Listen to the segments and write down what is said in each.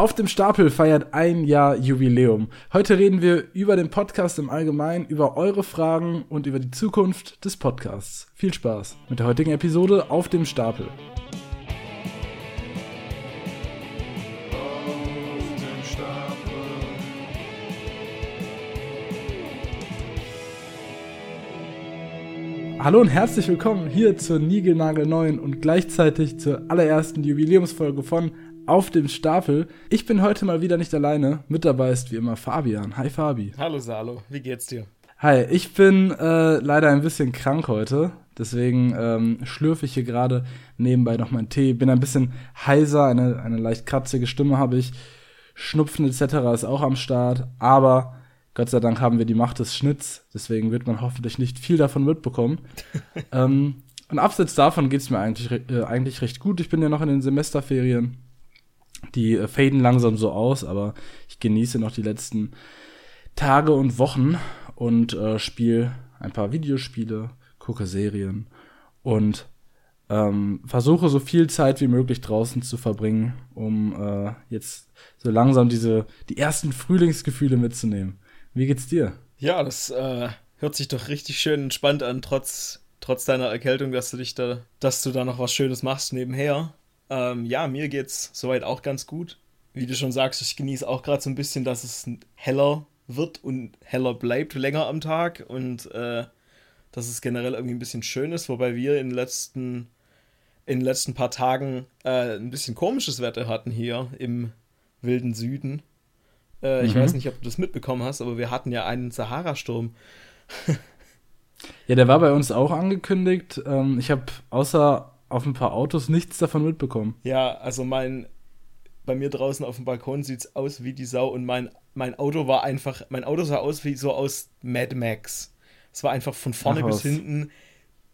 Auf dem Stapel feiert ein Jahr Jubiläum. Heute reden wir über den Podcast im Allgemeinen, über eure Fragen und über die Zukunft des Podcasts. Viel Spaß mit der heutigen Episode Auf dem Stapel. Hallo und herzlich willkommen hier zur niegelnagelneuen und gleichzeitig zur allerersten Jubiläumsfolge von Auf dem Stapel. Ich bin heute mal wieder nicht alleine. Mit dabei ist wie immer Fabian. Hi Fabi. Hallo Salo, wie geht's dir? Hi, ich bin äh, leider ein bisschen krank heute. Deswegen ähm, schlürfe ich hier gerade nebenbei noch meinen Tee. Bin ein bisschen heiser, eine, eine leicht kratzige Stimme habe ich. Schnupfen etc. ist auch am Start. Aber Gott sei Dank haben wir die Macht des Schnitts, deswegen wird man hoffentlich nicht viel davon mitbekommen. ähm, und abseits davon geht es mir eigentlich, äh, eigentlich recht gut. Ich bin ja noch in den Semesterferien. Die äh, faden langsam so aus, aber ich genieße noch die letzten Tage und Wochen und äh, spiele ein paar Videospiele, gucke Serien und ähm, versuche so viel Zeit wie möglich draußen zu verbringen, um äh, jetzt so langsam diese die ersten Frühlingsgefühle mitzunehmen. Wie geht's dir? Ja, das äh, hört sich doch richtig schön entspannt an, trotz, trotz deiner Erkältung, dass du dich da, dass du da noch was Schönes machst nebenher. Ähm, ja, mir geht's soweit auch ganz gut. Wie du schon sagst, ich genieße auch gerade so ein bisschen, dass es heller wird und heller bleibt länger am Tag und äh, dass es generell irgendwie ein bisschen schön ist, wobei wir in den letzten, in den letzten paar Tagen äh, ein bisschen komisches Wetter hatten hier im wilden Süden. Äh, ich mhm. weiß nicht, ob du das mitbekommen hast, aber wir hatten ja einen Sahara-Sturm. ja, der war bei uns auch angekündigt. Ähm, ich habe außer auf ein paar Autos nichts davon mitbekommen. Ja, also mein bei mir draußen auf dem Balkon sieht es aus wie die Sau und mein, mein Auto war einfach, mein Auto sah aus wie so aus Mad Max. Es war einfach von vorne Ach, bis hinten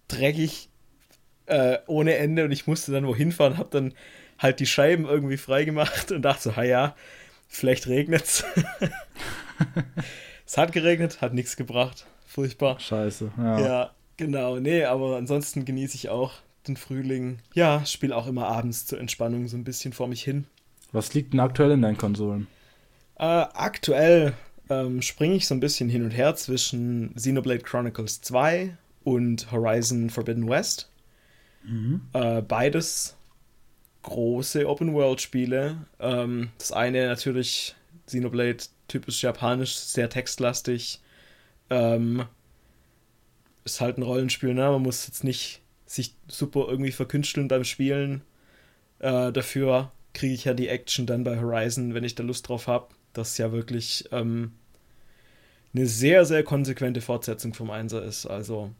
dreckig äh, ohne Ende und ich musste dann wohin fahren, habe dann halt die Scheiben irgendwie freigemacht und dachte so, ha ja, Vielleicht regnet es. es hat geregnet, hat nichts gebracht. Furchtbar. Scheiße, ja. Ja, genau. Nee, aber ansonsten genieße ich auch den Frühling. Ja, spiele auch immer abends zur Entspannung so ein bisschen vor mich hin. Was liegt denn aktuell in deinen Konsolen? Äh, aktuell ähm, springe ich so ein bisschen hin und her zwischen Xenoblade Chronicles 2 und Horizon Forbidden West. Mhm. Äh, beides große Open-World-Spiele. Ähm, das eine natürlich Xenoblade, typisch japanisch, sehr textlastig. Ähm, ist halt ein Rollenspiel, ne? Man muss jetzt nicht sich super irgendwie verkünsteln beim Spielen. Äh, dafür kriege ich ja die Action dann bei Horizon, wenn ich da Lust drauf habe. Das ist ja wirklich ähm, eine sehr, sehr konsequente Fortsetzung vom Einser ist. Also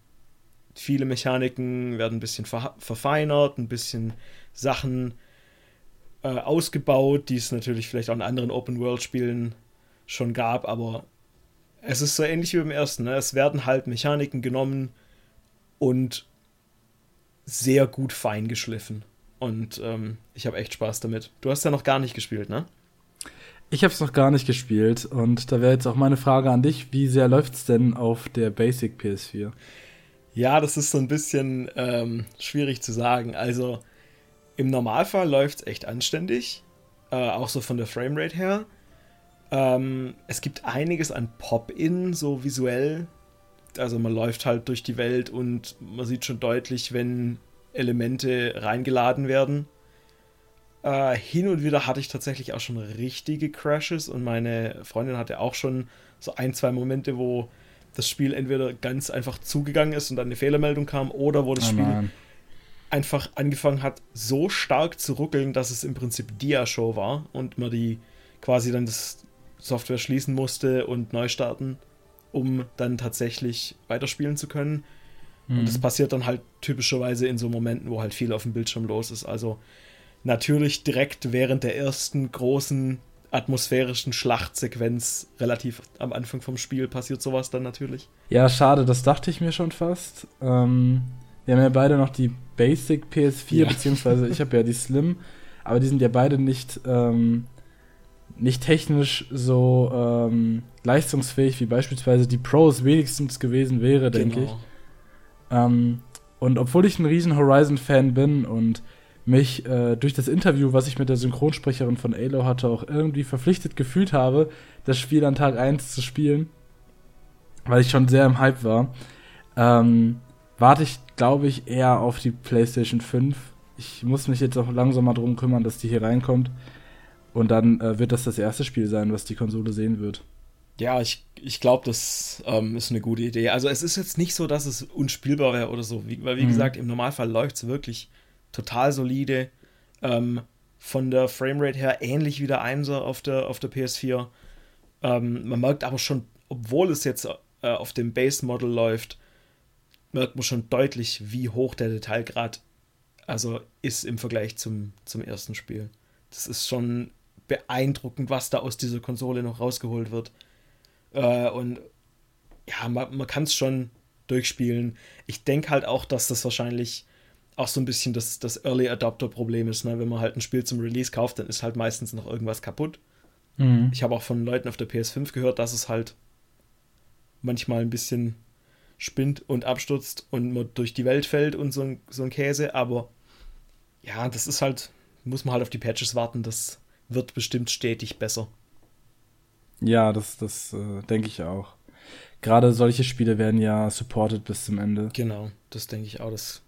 viele Mechaniken werden ein bisschen ver verfeinert, ein bisschen Sachen äh, ausgebaut, die es natürlich vielleicht auch in anderen Open-World-Spielen schon gab, aber es ist so ähnlich wie beim ersten. Ne? Es werden halt Mechaniken genommen und sehr gut fein geschliffen. Und ähm, ich habe echt Spaß damit. Du hast ja noch gar nicht gespielt, ne? Ich habe es noch gar nicht gespielt und da wäre jetzt auch meine Frage an dich: Wie sehr läuft es denn auf der Basic PS4? Ja, das ist so ein bisschen ähm, schwierig zu sagen. Also im Normalfall läuft es echt anständig, äh, auch so von der Framerate her. Ähm, es gibt einiges an Pop-In, so visuell. Also man läuft halt durch die Welt und man sieht schon deutlich, wenn Elemente reingeladen werden. Äh, hin und wieder hatte ich tatsächlich auch schon richtige Crashes und meine Freundin hatte auch schon so ein, zwei Momente, wo das Spiel entweder ganz einfach zugegangen ist und dann eine Fehlermeldung kam oder wo das oh, Spiel einfach angefangen hat, so stark zu ruckeln, dass es im Prinzip Dia-Show war und man die quasi dann das Software schließen musste und neu starten, um dann tatsächlich weiterspielen zu können. Mhm. Und das passiert dann halt typischerweise in so Momenten, wo halt viel auf dem Bildschirm los ist. Also natürlich direkt während der ersten großen atmosphärischen Schlachtsequenz relativ am Anfang vom Spiel passiert sowas dann natürlich. Ja, schade, das dachte ich mir schon fast. Ähm, wir haben ja beide noch die Basic PS4, ja. beziehungsweise ich habe ja die Slim, aber die sind ja beide nicht, ähm, nicht technisch so ähm, leistungsfähig wie beispielsweise die Pros wenigstens gewesen wäre, denke genau. ich. Ähm, und obwohl ich ein riesen Horizon-Fan bin und mich äh, durch das Interview, was ich mit der Synchronsprecherin von Halo hatte, auch irgendwie verpflichtet gefühlt habe, das Spiel an Tag 1 zu spielen, weil ich schon sehr im Hype war, ähm, warte ich, glaube ich, eher auf die PlayStation 5. Ich muss mich jetzt auch langsam mal drum kümmern, dass die hier reinkommt. Und dann äh, wird das das erste Spiel sein, was die Konsole sehen wird. Ja, ich, ich glaube, das ähm, ist eine gute Idee. Also es ist jetzt nicht so, dass es unspielbar wäre oder so, wie, weil wie mhm. gesagt, im Normalfall läuft es wirklich total solide. Ähm, von der Framerate her ähnlich wie der 1er auf der, auf der PS4. Ähm, man merkt aber schon, obwohl es jetzt äh, auf dem Base-Model läuft, merkt man schon deutlich, wie hoch der Detailgrad also ist im Vergleich zum, zum ersten Spiel. Das ist schon beeindruckend, was da aus dieser Konsole noch rausgeholt wird. Äh, und ja, man, man kann es schon durchspielen. Ich denke halt auch, dass das wahrscheinlich auch so ein bisschen das, das Early Adopter-Problem ist. Ne? Wenn man halt ein Spiel zum Release kauft, dann ist halt meistens noch irgendwas kaputt. Mhm. Ich habe auch von Leuten auf der PS5 gehört, dass es halt manchmal ein bisschen spinnt und abstürzt und man durch die Welt fällt und so ein, so ein Käse. Aber ja, das ist halt, muss man halt auf die Patches warten. Das wird bestimmt stetig besser. Ja, das, das äh, denke ich auch. Gerade solche Spiele werden ja supported bis zum Ende. Genau, das denke ich auch. Das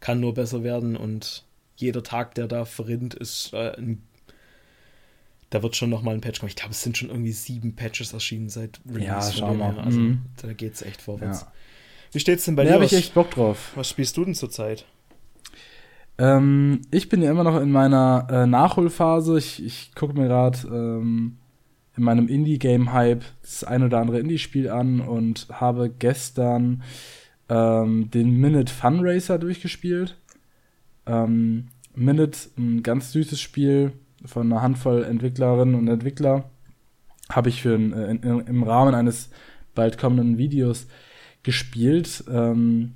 kann nur besser werden und jeder Tag, der da verrinnt, ist äh, ein da wird schon nochmal ein Patch kommen. Ich glaube, es sind schon irgendwie sieben Patches erschienen seit Release. Ja, schau mal. Also, mhm. da geht es echt vorwärts. Ja. Wie steht's denn bei dir? Da habe ich echt Bock drauf. Was spielst du denn zurzeit? Ähm, ich bin ja immer noch in meiner äh, Nachholphase. Ich, ich gucke mir gerade ähm, in meinem Indie-Game-Hype das ein oder andere Indie-Spiel an und habe gestern ähm, den Minute Fun Racer durchgespielt. Ähm, Minute, ein ganz süßes Spiel von einer Handvoll Entwicklerinnen und Entwickler, habe ich für ein, äh, in, im Rahmen eines bald kommenden Videos gespielt. Ähm,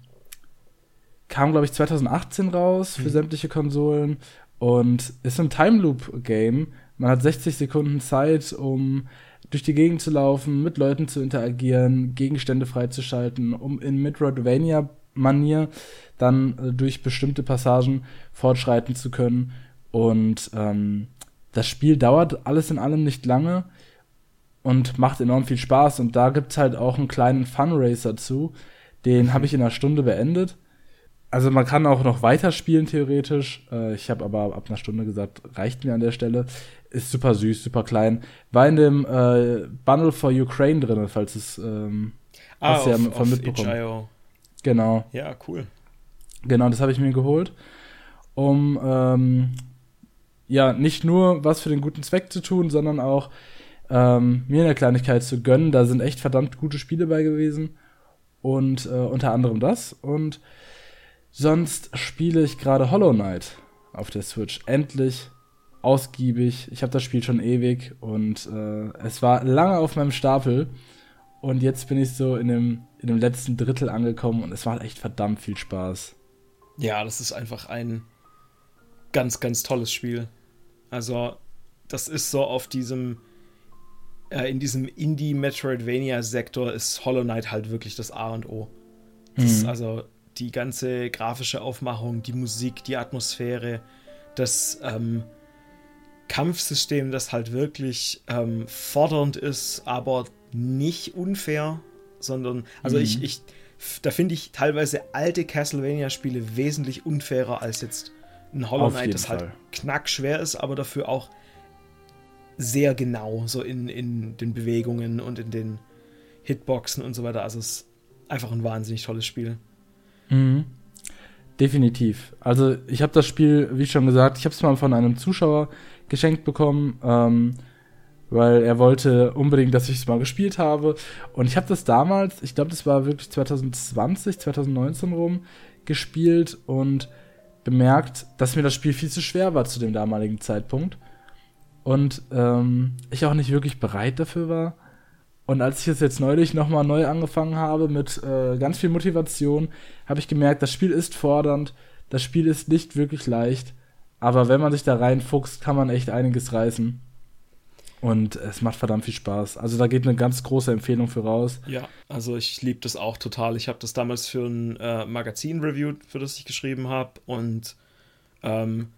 kam, glaube ich, 2018 raus für mhm. sämtliche Konsolen und ist ein Time Loop Game. Man hat 60 Sekunden Zeit, um durch die Gegend zu laufen, mit Leuten zu interagieren, Gegenstände freizuschalten, um in Metroidvania-Manier dann äh, durch bestimmte Passagen fortschreiten zu können. Und ähm, das Spiel dauert alles in allem nicht lange und macht enorm viel Spaß. Und da gibt es halt auch einen kleinen Funracer zu. Den mhm. habe ich in einer Stunde beendet also man kann auch noch weiterspielen theoretisch. Äh, ich habe aber ab einer Stunde gesagt, reicht mir an der Stelle. Ist super süß, super klein. War in dem äh, Bundle for Ukraine drin, falls es ähm, ah, hast auf, ja von mitbekommen. Genau. Ja, cool. Genau, das habe ich mir geholt, um ähm, ja nicht nur was für den guten Zweck zu tun, sondern auch ähm, mir eine Kleinigkeit zu gönnen. Da sind echt verdammt gute Spiele bei gewesen und äh, unter anderem das und Sonst spiele ich gerade Hollow Knight auf der Switch. Endlich ausgiebig. Ich habe das Spiel schon ewig und äh, es war lange auf meinem Stapel. Und jetzt bin ich so in dem, in dem letzten Drittel angekommen und es war echt verdammt viel Spaß. Ja, das ist einfach ein ganz, ganz tolles Spiel. Also, das ist so auf diesem, äh, in diesem Indie-Metroidvania-Sektor ist Hollow Knight halt wirklich das A und O. Das mhm. ist also die ganze grafische Aufmachung, die Musik, die Atmosphäre, das ähm, Kampfsystem, das halt wirklich ähm, fordernd ist, aber nicht unfair, sondern, also mhm. ich, ich, da finde ich teilweise alte Castlevania-Spiele wesentlich unfairer als jetzt ein Hollow Knight, das halt Fall. knackschwer ist, aber dafür auch sehr genau, so in, in den Bewegungen und in den Hitboxen und so weiter. Also es ist einfach ein wahnsinnig tolles Spiel. Mhm. Definitiv. Also ich habe das Spiel, wie schon gesagt, ich habe es mal von einem Zuschauer geschenkt bekommen, ähm, weil er wollte unbedingt, dass ich es mal gespielt habe. Und ich habe das damals, ich glaube, das war wirklich 2020, 2019 rum, gespielt und bemerkt, dass mir das Spiel viel zu schwer war zu dem damaligen Zeitpunkt. Und ähm, ich auch nicht wirklich bereit dafür war. Und als ich es jetzt neulich nochmal neu angefangen habe mit äh, ganz viel Motivation, habe ich gemerkt, das Spiel ist fordernd, das Spiel ist nicht wirklich leicht, aber wenn man sich da reinfuchst, kann man echt einiges reißen. Und es macht verdammt viel Spaß. Also da geht eine ganz große Empfehlung für raus. Ja, also ich liebe das auch total. Ich habe das damals für ein äh, Magazin reviewed, für das ich geschrieben habe. Und Ähm,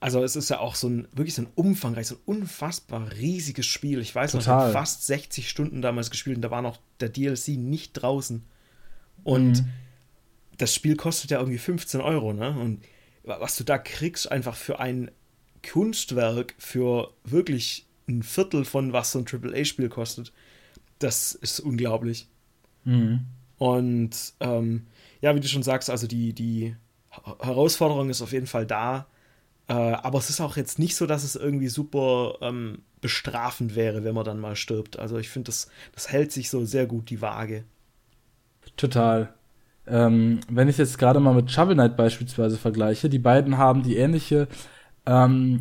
also es ist ja auch so ein wirklich so ein umfangreich, so ein unfassbar riesiges Spiel. Ich weiß noch, ich habe fast 60 Stunden damals gespielt und da war noch der DLC nicht draußen. Und mhm. das Spiel kostet ja irgendwie 15 Euro, ne? Und was du da kriegst, einfach für ein Kunstwerk, für wirklich ein Viertel von was so ein AAA-Spiel kostet, das ist unglaublich. Mhm. Und ähm, ja, wie du schon sagst, also die, die Herausforderung ist auf jeden Fall da. Äh, aber es ist auch jetzt nicht so, dass es irgendwie super ähm, bestrafend wäre, wenn man dann mal stirbt. Also ich finde, das, das hält sich so sehr gut die Waage. Total. Ähm, wenn ich jetzt gerade mal mit Shovel Knight beispielsweise vergleiche, die beiden haben die ähnliche, ähm,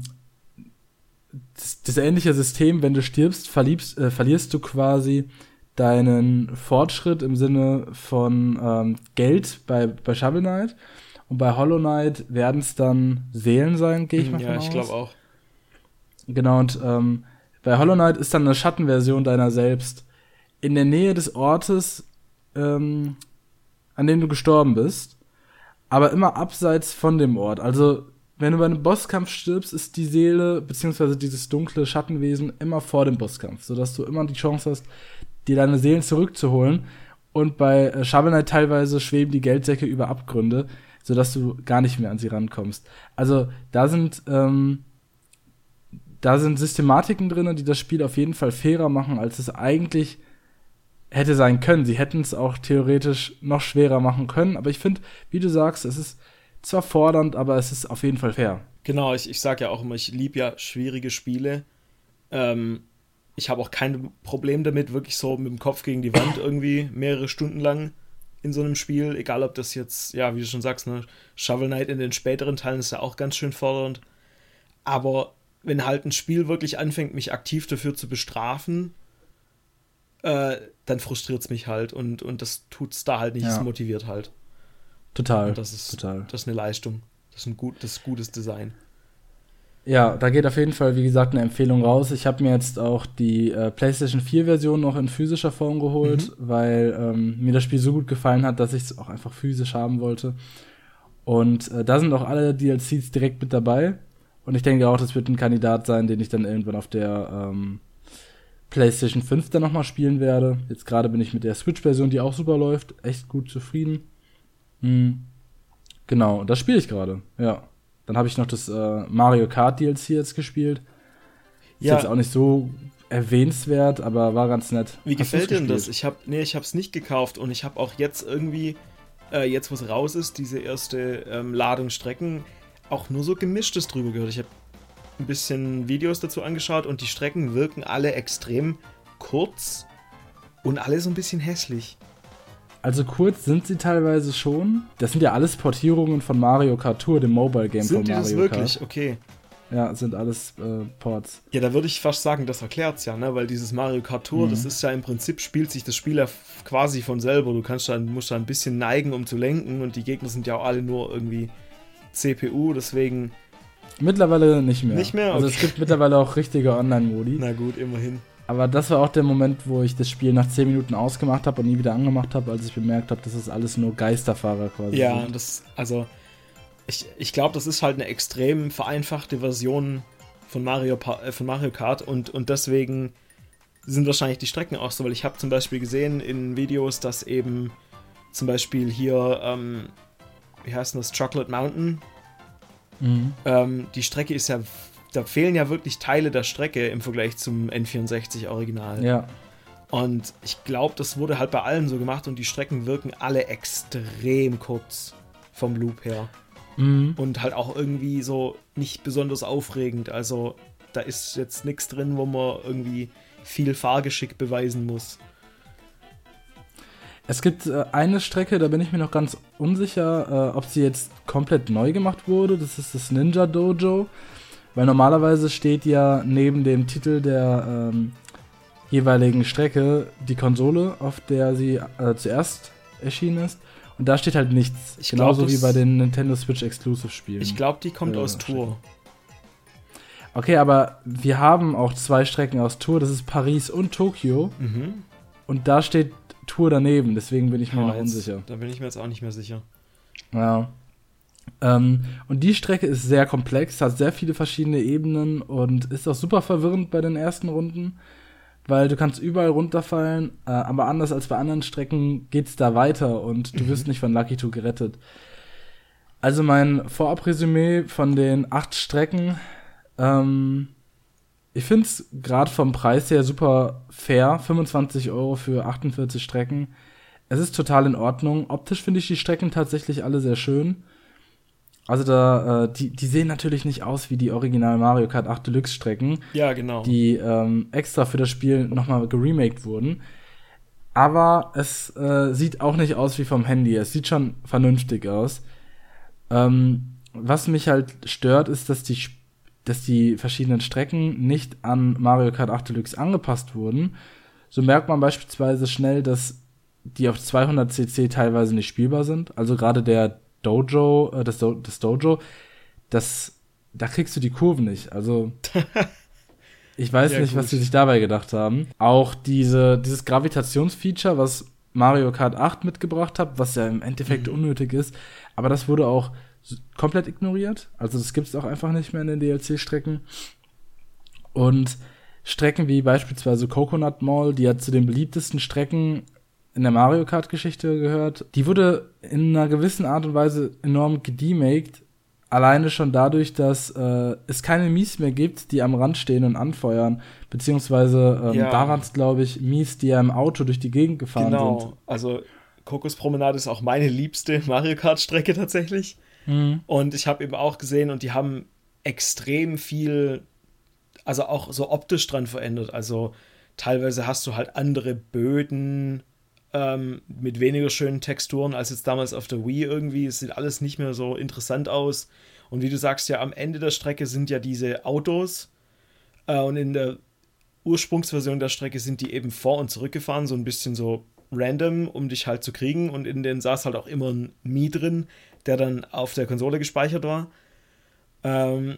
das, das, ähnliche System, wenn du stirbst, verliebst, äh, verlierst du quasi deinen Fortschritt im Sinne von ähm, Geld bei, bei Shovel Knight. Und bei Hollow Knight werden es dann Seelen sein, gehe ich mal ja, von aus. Ja, ich glaube auch. Genau, und ähm, bei Hollow Knight ist dann eine Schattenversion deiner selbst in der Nähe des Ortes, ähm, an dem du gestorben bist, aber immer abseits von dem Ort. Also, wenn du bei einem Bosskampf stirbst, ist die Seele, beziehungsweise dieses dunkle Schattenwesen immer vor dem Bosskampf, sodass du immer die Chance hast, dir deine Seelen zurückzuholen. Und bei äh, Shovel Knight teilweise schweben die Geldsäcke über Abgründe, sodass du gar nicht mehr an sie rankommst. Also da sind ähm, da sind Systematiken drin, die das Spiel auf jeden Fall fairer machen, als es eigentlich hätte sein können. Sie hätten es auch theoretisch noch schwerer machen können, aber ich finde, wie du sagst, es ist zwar fordernd, aber es ist auf jeden Fall fair. Genau, ich, ich sage ja auch immer, ich liebe ja schwierige Spiele. Ähm, ich habe auch kein Problem damit, wirklich so mit dem Kopf gegen die Wand irgendwie mehrere Stunden lang in so einem Spiel, egal ob das jetzt, ja, wie du schon sagst, ne, Shovel Knight in den späteren Teilen ist ja auch ganz schön fordernd. Aber wenn halt ein Spiel wirklich anfängt, mich aktiv dafür zu bestrafen, äh, dann frustriert es mich halt und, und das es da halt nicht, es motiviert halt. Total. Und das ist, total. das ist eine Leistung. Das ist ein gut, das ist gutes Design. Ja, da geht auf jeden Fall, wie gesagt, eine Empfehlung raus. Ich habe mir jetzt auch die äh, PlayStation 4-Version noch in physischer Form geholt, mhm. weil ähm, mir das Spiel so gut gefallen hat, dass ich es auch einfach physisch haben wollte. Und äh, da sind auch alle DLCs direkt mit dabei. Und ich denke auch, das wird ein Kandidat sein, den ich dann irgendwann auf der ähm, PlayStation 5 dann nochmal spielen werde. Jetzt gerade bin ich mit der Switch-Version, die auch super läuft, echt gut zufrieden. Mhm. Genau, das spiele ich gerade, ja. Dann habe ich noch das äh, Mario Kart DLC jetzt gespielt. Ist ja. jetzt auch nicht so erwähnenswert, aber war ganz nett. Wie Hast gefällt dir denn das? Ich habe nee, ich habe es nicht gekauft und ich habe auch jetzt irgendwie äh, jetzt wo es raus ist, diese erste ähm, Ladung Strecken auch nur so gemischtes drüber gehört. Ich habe ein bisschen Videos dazu angeschaut und die Strecken wirken alle extrem kurz und alle so ein bisschen hässlich. Also kurz sind sie teilweise schon. Das sind ja alles Portierungen von Mario Kart Tour, dem Mobile Game sind von Mario Kart. Sind die das wirklich? Okay. Ja, sind alles äh, Ports. Ja, da würde ich fast sagen, das erklärt's ja, ne? Weil dieses Mario Kart Tour, mhm. das ist ja im Prinzip, spielt sich das Spiel ja quasi von selber. Du kannst dann, musst da ein bisschen neigen, um zu lenken und die Gegner sind ja auch alle nur irgendwie CPU, deswegen. Mittlerweile nicht mehr. Nicht mehr? Okay. Also es gibt mittlerweile auch richtige Online-Modi. Na gut, immerhin. Aber das war auch der Moment, wo ich das Spiel nach 10 Minuten ausgemacht habe und nie wieder angemacht habe, als ich bemerkt habe, dass das alles nur Geisterfahrer quasi Ja, sind. das, also, ich, ich glaube, das ist halt eine extrem vereinfachte Version von Mario, äh, von Mario Kart und, und deswegen sind wahrscheinlich die Strecken auch so, weil ich habe zum Beispiel gesehen in Videos, dass eben zum Beispiel hier, ähm, wie heißt das, Chocolate Mountain, mhm. ähm, die Strecke ist ja da fehlen ja wirklich Teile der Strecke im Vergleich zum N64 Original. Ja. Und ich glaube, das wurde halt bei allen so gemacht und die Strecken wirken alle extrem kurz vom Loop her. Mhm. Und halt auch irgendwie so nicht besonders aufregend. Also da ist jetzt nichts drin, wo man irgendwie viel Fahrgeschick beweisen muss. Es gibt äh, eine Strecke, da bin ich mir noch ganz unsicher, äh, ob sie jetzt komplett neu gemacht wurde. Das ist das Ninja Dojo. Weil normalerweise steht ja neben dem Titel der ähm, jeweiligen Strecke die Konsole, auf der sie äh, zuerst erschienen ist. Und da steht halt nichts. Ich Genauso glaub, wie bei den Nintendo Switch Exclusive Spielen. Ich glaube, die kommt äh, aus Tour. Okay, aber wir haben auch zwei Strecken aus Tour. Das ist Paris und Tokio. Mhm. Und da steht Tour daneben. Deswegen bin ich mir oh, noch jetzt, unsicher. Da bin ich mir jetzt auch nicht mehr sicher. Ja. Ähm, und die Strecke ist sehr komplex, hat sehr viele verschiedene Ebenen und ist auch super verwirrend bei den ersten Runden, weil du kannst überall runterfallen, äh, aber anders als bei anderen Strecken geht's da weiter und du mhm. wirst nicht von Lucky Two gerettet. Also mein Vorabresümee von den acht Strecken, ähm, ich finde es gerade vom Preis her super fair, 25 Euro für 48 Strecken. Es ist total in Ordnung. Optisch finde ich die Strecken tatsächlich alle sehr schön. Also da, äh, die, die sehen natürlich nicht aus wie die Original Mario Kart 8 Deluxe Strecken. Ja, genau. Die ähm, extra für das Spiel nochmal geremaked wurden. Aber es äh, sieht auch nicht aus wie vom Handy. Es sieht schon vernünftig aus. Ähm, was mich halt stört, ist, dass die, dass die verschiedenen Strecken nicht an Mario Kart 8 Deluxe angepasst wurden. So merkt man beispielsweise schnell, dass die auf 200 cc teilweise nicht spielbar sind. Also gerade der Dojo, äh, das, Do das Dojo, das, da kriegst du die Kurven nicht. Also ich weiß ja, nicht, gut. was sie sich dabei gedacht haben. Auch diese, dieses Gravitationsfeature, was Mario Kart 8 mitgebracht hat, was ja im Endeffekt mhm. unnötig ist, aber das wurde auch komplett ignoriert. Also das gibt es auch einfach nicht mehr in den DLC-Strecken. Und Strecken wie beispielsweise Coconut Mall, die ja zu den beliebtesten Strecken in der Mario Kart Geschichte gehört. Die wurde in einer gewissen Art und Weise enorm gedemaked. Alleine schon dadurch, dass äh, es keine Mies mehr gibt, die am Rand stehen und anfeuern. Beziehungsweise ähm, ja. da waren es, glaube ich, Mies, die ja im Auto durch die Gegend gefahren genau. sind. Genau, also Kokospromenade ist auch meine liebste Mario Kart Strecke tatsächlich. Mhm. Und ich habe eben auch gesehen und die haben extrem viel, also auch so optisch dran verändert. Also teilweise hast du halt andere Böden, ähm, mit weniger schönen Texturen als jetzt damals auf der Wii irgendwie. Es sieht alles nicht mehr so interessant aus. Und wie du sagst, ja, am Ende der Strecke sind ja diese Autos. Äh, und in der Ursprungsversion der Strecke sind die eben vor und zurückgefahren, so ein bisschen so random, um dich halt zu kriegen. Und in denen saß halt auch immer ein Mi drin, der dann auf der Konsole gespeichert war. Ähm,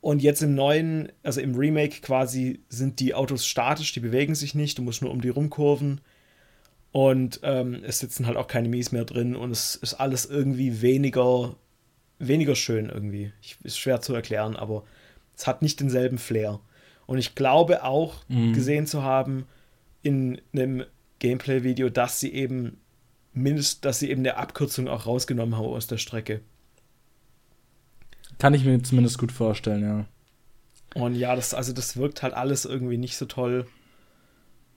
und jetzt im neuen, also im Remake quasi, sind die Autos statisch, die bewegen sich nicht, du musst nur um die rumkurven. Und ähm, es sitzen halt auch keine Mies mehr drin und es ist alles irgendwie weniger, weniger schön irgendwie. Ich, ist schwer zu erklären, aber es hat nicht denselben Flair. Und ich glaube auch mhm. gesehen zu haben in einem Gameplay-Video, dass sie eben mindestens, dass sie eben eine Abkürzung auch rausgenommen haben aus der Strecke. Kann ich mir zumindest gut vorstellen, ja. Und ja, das, also das wirkt halt alles irgendwie nicht so toll.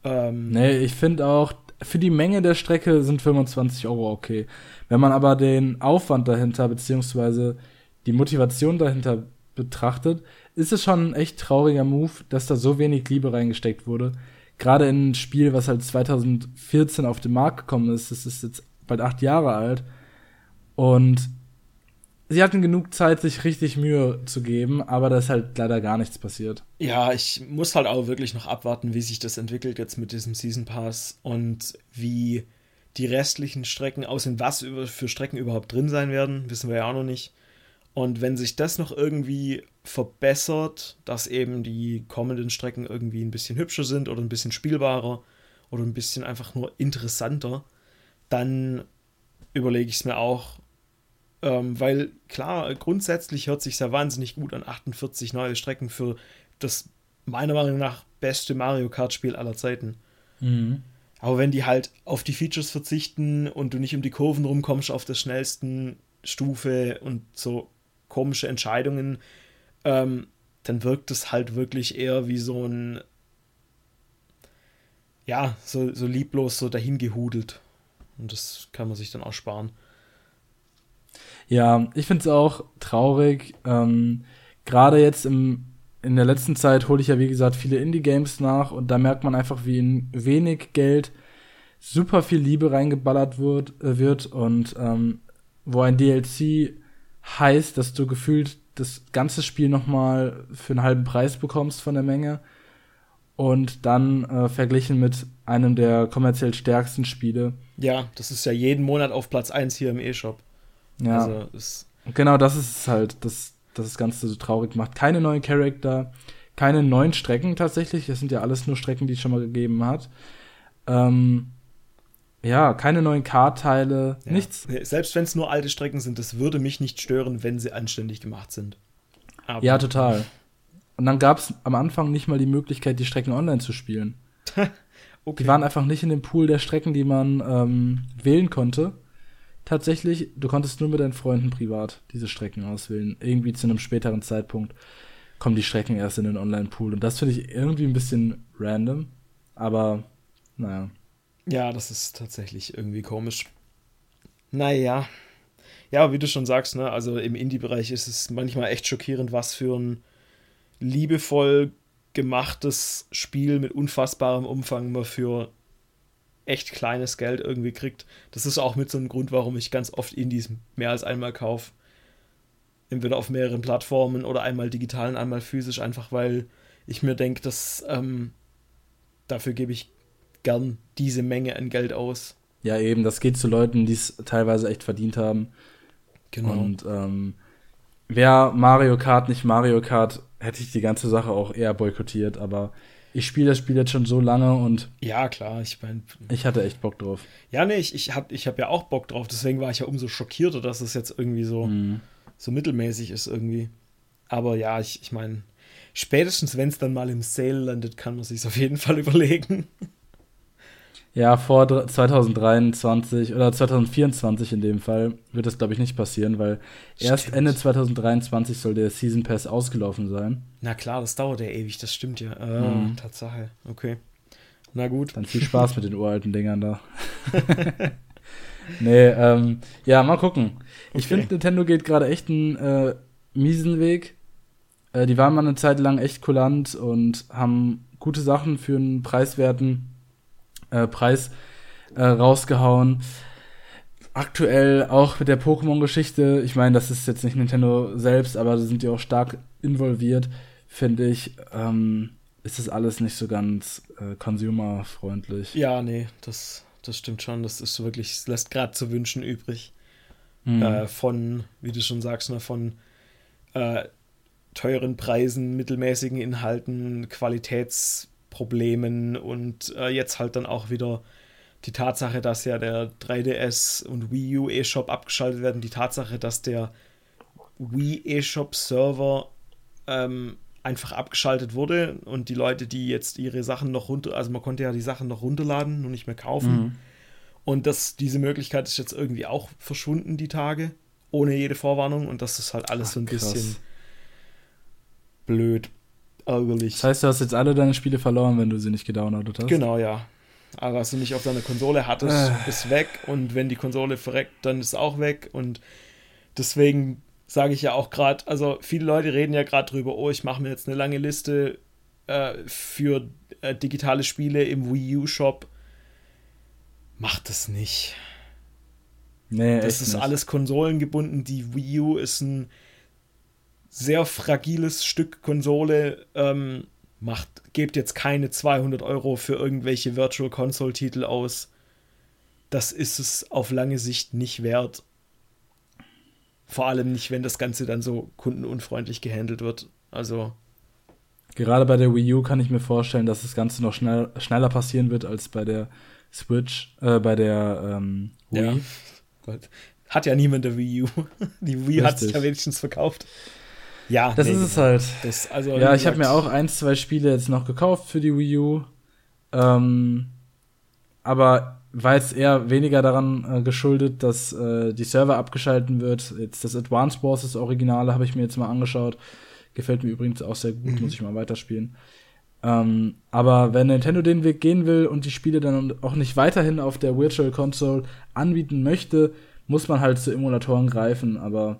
Ähm, nee, ich finde auch, für die Menge der Strecke sind 25 Euro okay. Wenn man aber den Aufwand dahinter, beziehungsweise die Motivation dahinter betrachtet, ist es schon ein echt trauriger Move, dass da so wenig Liebe reingesteckt wurde. Gerade in ein Spiel, was halt 2014 auf den Markt gekommen ist, das ist jetzt bald acht Jahre alt. Und sie hatten genug Zeit, sich richtig Mühe zu geben, aber da ist halt leider gar nichts passiert. Ja, ich muss halt auch wirklich noch abwarten, wie sich das entwickelt jetzt mit diesem Season Pass und wie die restlichen Strecken aussehen, was für Strecken überhaupt drin sein werden, wissen wir ja auch noch nicht. Und wenn sich das noch irgendwie verbessert, dass eben die kommenden Strecken irgendwie ein bisschen hübscher sind oder ein bisschen spielbarer oder ein bisschen einfach nur interessanter, dann überlege ich es mir auch, ähm, weil klar, grundsätzlich hört sich ja wahnsinnig gut an 48 neue Strecken für das meiner Meinung nach beste Mario Kart-Spiel aller Zeiten. Mhm. Aber wenn die halt auf die Features verzichten und du nicht um die Kurven rumkommst auf der schnellsten Stufe und so komische Entscheidungen, ähm, dann wirkt es halt wirklich eher wie so ein ja, so, so lieblos so dahin gehudelt. Und das kann man sich dann auch sparen. Ja, ich finde es auch traurig. Ähm, Gerade jetzt im, in der letzten Zeit hole ich ja, wie gesagt, viele Indie-Games nach und da merkt man einfach, wie in wenig Geld super viel Liebe reingeballert wird, äh, wird und ähm, wo ein DLC heißt, dass du gefühlt das ganze Spiel nochmal für einen halben Preis bekommst von der Menge und dann äh, verglichen mit einem der kommerziell stärksten Spiele. Ja, das ist ja jeden Monat auf Platz 1 hier im E-Shop. Ja. Also ist genau, das ist es halt, das, das das Ganze so traurig macht. Keine neuen Charakter, keine neuen Strecken tatsächlich. Das sind ja alles nur Strecken, die es schon mal gegeben hat. Ähm, ja, keine neuen Kartteile, ja. nichts. Selbst wenn es nur alte Strecken sind, das würde mich nicht stören, wenn sie anständig gemacht sind. Aber ja, total. Und dann gab es am Anfang nicht mal die Möglichkeit, die Strecken online zu spielen. okay. Die waren einfach nicht in dem Pool der Strecken, die man ähm, wählen konnte. Tatsächlich, du konntest nur mit deinen Freunden privat diese Strecken auswählen. Irgendwie zu einem späteren Zeitpunkt kommen die Strecken erst in den Online-Pool. Und das finde ich irgendwie ein bisschen random. Aber, naja. Ja, das ist tatsächlich irgendwie komisch. Naja. Ja, wie du schon sagst, ne, also im Indie-Bereich ist es manchmal echt schockierend, was für ein liebevoll gemachtes Spiel mit unfassbarem Umfang man für echt kleines Geld irgendwie kriegt. Das ist auch mit so einem Grund, warum ich ganz oft Indies mehr als einmal kaufe. Entweder auf mehreren Plattformen oder einmal digital und einmal physisch, einfach weil ich mir denke, dass ähm, dafür gebe ich gern diese Menge an Geld aus. Ja, eben, das geht zu Leuten, die es teilweise echt verdient haben. Genau. Und ähm, wäre Mario Kart nicht Mario Kart, hätte ich die ganze Sache auch eher boykottiert, aber ich spiele das Spiel jetzt schon so lange und. Ja, klar, ich meine. Ich hatte echt Bock drauf. Ja, nee, ich, ich habe ich hab ja auch Bock drauf, deswegen war ich ja umso schockierter, dass es jetzt irgendwie so, mhm. so mittelmäßig ist irgendwie. Aber ja, ich, ich meine, spätestens wenn es dann mal im Sale landet, kann man sich auf jeden Fall überlegen. Ja, vor 2023 oder 2024 in dem Fall wird das, glaube ich, nicht passieren, weil stimmt. erst Ende 2023 soll der Season Pass ausgelaufen sein. Na klar, das dauert ja ewig, das stimmt ja. Äh, mhm. Tatsache, okay. Na gut. Dann viel Spaß mit den uralten Dingern da. nee, ähm, ja, mal gucken. Okay. Ich finde, Nintendo geht gerade echt einen äh, miesen Weg. Äh, die waren mal eine Zeit lang echt kulant und haben gute Sachen für einen preiswerten äh, Preis äh, rausgehauen. Aktuell auch mit der Pokémon-Geschichte, ich meine, das ist jetzt nicht Nintendo selbst, aber da sind die auch stark involviert, finde ich, ähm, ist das alles nicht so ganz äh, consumerfreundlich. Ja, nee, das, das stimmt schon. Das ist wirklich, es lässt gerade zu wünschen übrig. Mhm. Äh, von, wie du schon sagst, ne, von äh, teuren Preisen, mittelmäßigen Inhalten, Qualitäts- Problemen und äh, jetzt halt dann auch wieder die Tatsache, dass ja der 3DS und Wii U eShop abgeschaltet werden, die Tatsache, dass der Wii eShop Server ähm, einfach abgeschaltet wurde und die Leute, die jetzt ihre Sachen noch runter, also man konnte ja die Sachen noch runterladen und nicht mehr kaufen. Mhm. Und das, diese Möglichkeit ist jetzt irgendwie auch verschwunden, die Tage, ohne jede Vorwarnung. Und das ist halt alles Ach, so ein krass. bisschen blöd ärgerlich. Das heißt, du hast jetzt alle deine Spiele verloren, wenn du sie nicht gedownloadet hast? Genau, ja. Aber was du nicht auf deiner Konsole hattest, äh. ist weg. Und wenn die Konsole verreckt, dann ist es auch weg. Und deswegen sage ich ja auch gerade, also viele Leute reden ja gerade drüber, oh, ich mache mir jetzt eine lange Liste äh, für äh, digitale Spiele im Wii U Shop. Macht das nicht. Nee, das ist nicht. alles konsolengebunden. Die Wii U ist ein sehr fragiles Stück Konsole. Ähm, macht, gebt jetzt keine 200 Euro für irgendwelche Virtual Console Titel aus. Das ist es auf lange Sicht nicht wert. Vor allem nicht, wenn das Ganze dann so kundenunfreundlich gehandelt wird. Also. Gerade bei der Wii U kann ich mir vorstellen, dass das Ganze noch schnell, schneller passieren wird als bei der Switch, äh, bei der ähm, Wii. Ja. Hat ja niemand der Wii U. Die Wii hat sich ja wenigstens verkauft. Ja, das nee, ist es halt. Das, also, ja, ich habe mir auch ein, zwei Spiele jetzt noch gekauft für die Wii U. Ähm, aber war jetzt eher weniger daran äh, geschuldet, dass äh, die Server abgeschalten wird. Jetzt das Advanced Wars, das Originale, habe ich mir jetzt mal angeschaut. Gefällt mir übrigens auch sehr gut, mhm. muss ich mal weiterspielen. Ähm, aber wenn Nintendo den Weg gehen will und die Spiele dann auch nicht weiterhin auf der Virtual Console anbieten möchte, muss man halt zu Emulatoren greifen. Aber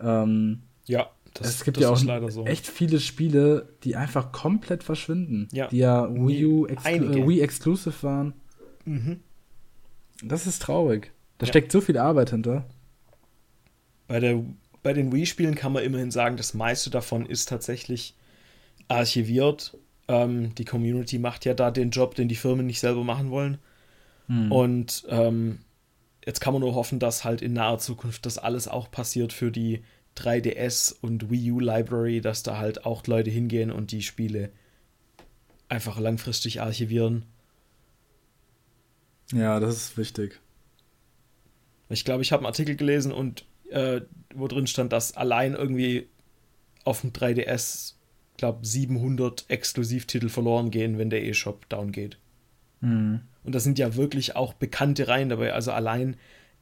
ähm, ja. Das, es gibt ja auch so. echt viele Spiele, die einfach komplett verschwinden. Ja. Die ja Wii U äh, Wii Exclusive waren. Mhm. Das ist traurig. Da ja. steckt so viel Arbeit hinter. Bei, der, bei den Wii-Spielen kann man immerhin sagen, das meiste davon ist tatsächlich archiviert. Ähm, die Community macht ja da den Job, den die Firmen nicht selber machen wollen. Mhm. Und ähm, jetzt kann man nur hoffen, dass halt in naher Zukunft das alles auch passiert für die 3DS und Wii U Library, dass da halt auch Leute hingehen und die Spiele einfach langfristig archivieren. Ja, das ist wichtig. Ich glaube, ich habe einen Artikel gelesen und äh, wo drin stand, dass allein irgendwie auf dem 3DS, glaube 700 Exklusivtitel verloren gehen, wenn der E-Shop down geht. Mhm. Und da sind ja wirklich auch bekannte Reihen dabei. Also allein